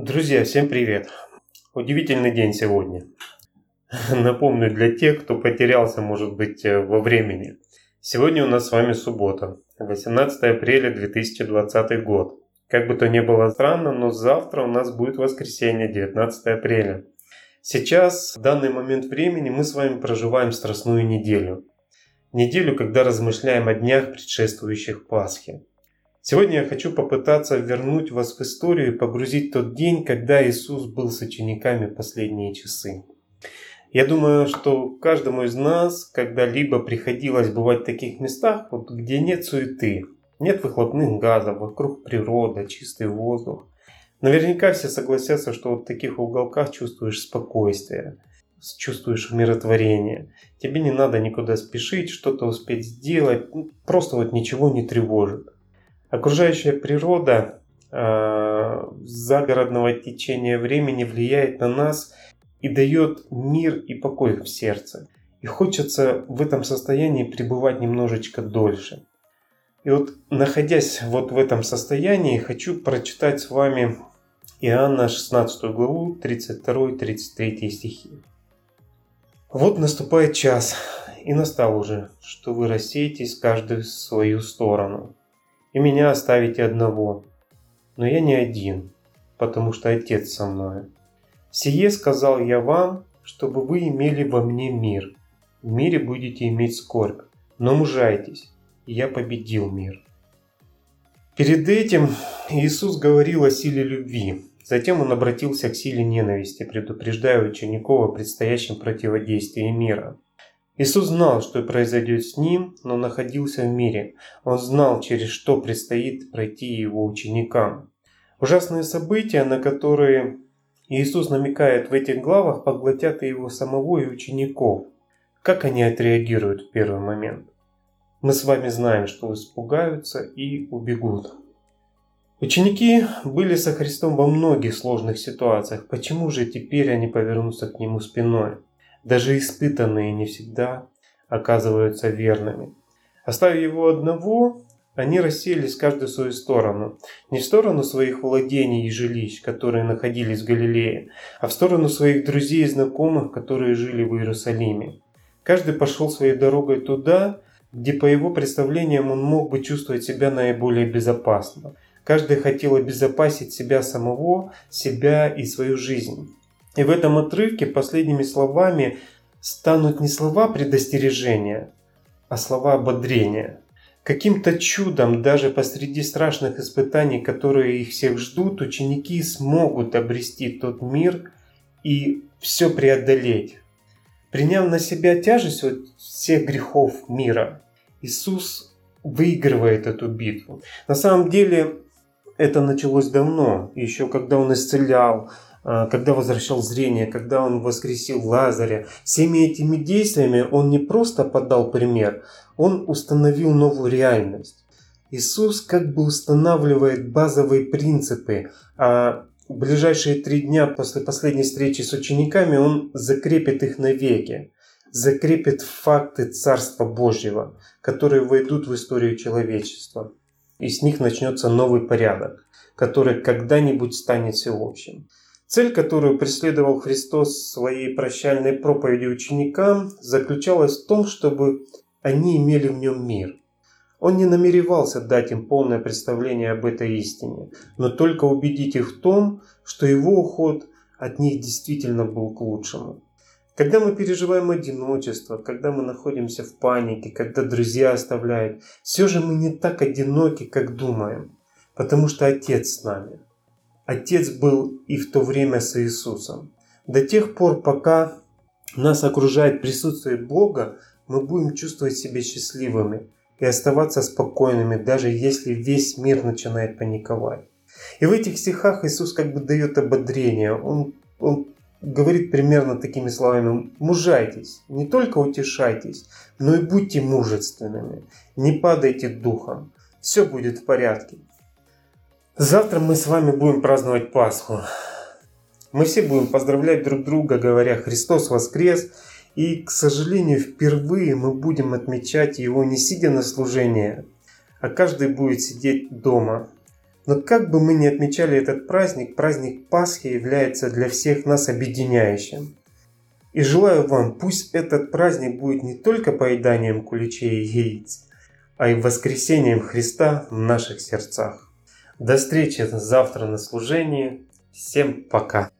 Друзья, всем привет! Удивительный день сегодня. Напомню для тех, кто потерялся, может быть, э, во времени. Сегодня у нас с вами суббота, 18 апреля 2020 год. Как бы то ни было странно, но завтра у нас будет воскресенье, 19 апреля. Сейчас, в данный момент времени, мы с вами проживаем страстную неделю. Неделю, когда размышляем о днях, предшествующих Пасхе. Сегодня я хочу попытаться вернуть вас в историю и погрузить тот день, когда Иисус был с учениками последние часы. Я думаю, что каждому из нас когда-либо приходилось бывать в таких местах, вот, где нет суеты, нет выхлопных газов, вокруг природа, чистый воздух. Наверняка все согласятся, что вот в таких уголках чувствуешь спокойствие, чувствуешь умиротворение. Тебе не надо никуда спешить, что-то успеть сделать, просто вот ничего не тревожит. Окружающая природа э, загородного течения времени влияет на нас и дает мир и покой в сердце. И хочется в этом состоянии пребывать немножечко дольше. И вот находясь вот в этом состоянии, хочу прочитать с вами Иоанна 16 главу 32-33 стихи. Вот наступает час, и настал уже, что вы рассеетесь каждый в свою сторону и меня оставите одного. Но я не один, потому что Отец со мной. Сие сказал я вам, чтобы вы имели во мне мир. В мире будете иметь скорбь, но мужайтесь, я победил мир. Перед этим Иисус говорил о силе любви. Затем он обратился к силе ненависти, предупреждая учеников о предстоящем противодействии мира – Иисус знал, что произойдет с ним, но находился в мире. Он знал, через что предстоит пройти его ученикам. Ужасные события, на которые Иисус намекает в этих главах, поглотят и его самого, и учеников. Как они отреагируют в первый момент? Мы с вами знаем, что испугаются и убегут. Ученики были со Христом во многих сложных ситуациях. Почему же теперь они повернутся к Нему спиной? Даже испытанные не всегда оказываются верными. Оставив его одного, они расселись каждый в свою сторону. Не в сторону своих владений и жилищ, которые находились в Галилее, а в сторону своих друзей и знакомых, которые жили в Иерусалиме. Каждый пошел своей дорогой туда, где по его представлениям он мог бы чувствовать себя наиболее безопасно. Каждый хотел обезопасить себя самого, себя и свою жизнь. И в этом отрывке последними словами станут не слова предостережения, а слова ободрения. Каким-то чудом даже посреди страшных испытаний, которые их всех ждут, ученики смогут обрести тот мир и все преодолеть. Приняв на себя тяжесть вот всех грехов мира, Иисус выигрывает эту битву. На самом деле это началось давно, еще когда Он исцелял, когда возвращал зрение, когда он воскресил Лазаря. Всеми этими действиями он не просто подал пример, он установил новую реальность. Иисус как бы устанавливает базовые принципы, а в ближайшие три дня после последней встречи с учениками он закрепит их навеки, закрепит факты Царства Божьего, которые войдут в историю человечества. И с них начнется новый порядок, который когда-нибудь станет всеобщим. Цель, которую преследовал Христос своей прощальной проповеди ученикам, заключалась в том, чтобы они имели в нем мир. Он не намеревался дать им полное представление об этой истине, но только убедить их в том, что его уход от них действительно был к лучшему. Когда мы переживаем одиночество, когда мы находимся в панике, когда друзья оставляют, все же мы не так одиноки, как думаем, потому что Отец с нами – Отец был и в то время с Иисусом. До тех пор, пока нас окружает присутствие Бога, мы будем чувствовать себя счастливыми и оставаться спокойными, даже если весь мир начинает паниковать. И в этих стихах Иисус как бы дает ободрение. Он, он говорит примерно такими словами. Мужайтесь, не только утешайтесь, но и будьте мужественными. Не падайте духом. Все будет в порядке. Завтра мы с вами будем праздновать Пасху. Мы все будем поздравлять друг друга, говоря «Христос воскрес!» И, к сожалению, впервые мы будем отмечать его не сидя на служении, а каждый будет сидеть дома. Но как бы мы ни отмечали этот праздник, праздник Пасхи является для всех нас объединяющим. И желаю вам, пусть этот праздник будет не только поеданием куличей и яиц, а и воскресением Христа в наших сердцах. До встречи завтра на служении. Всем пока.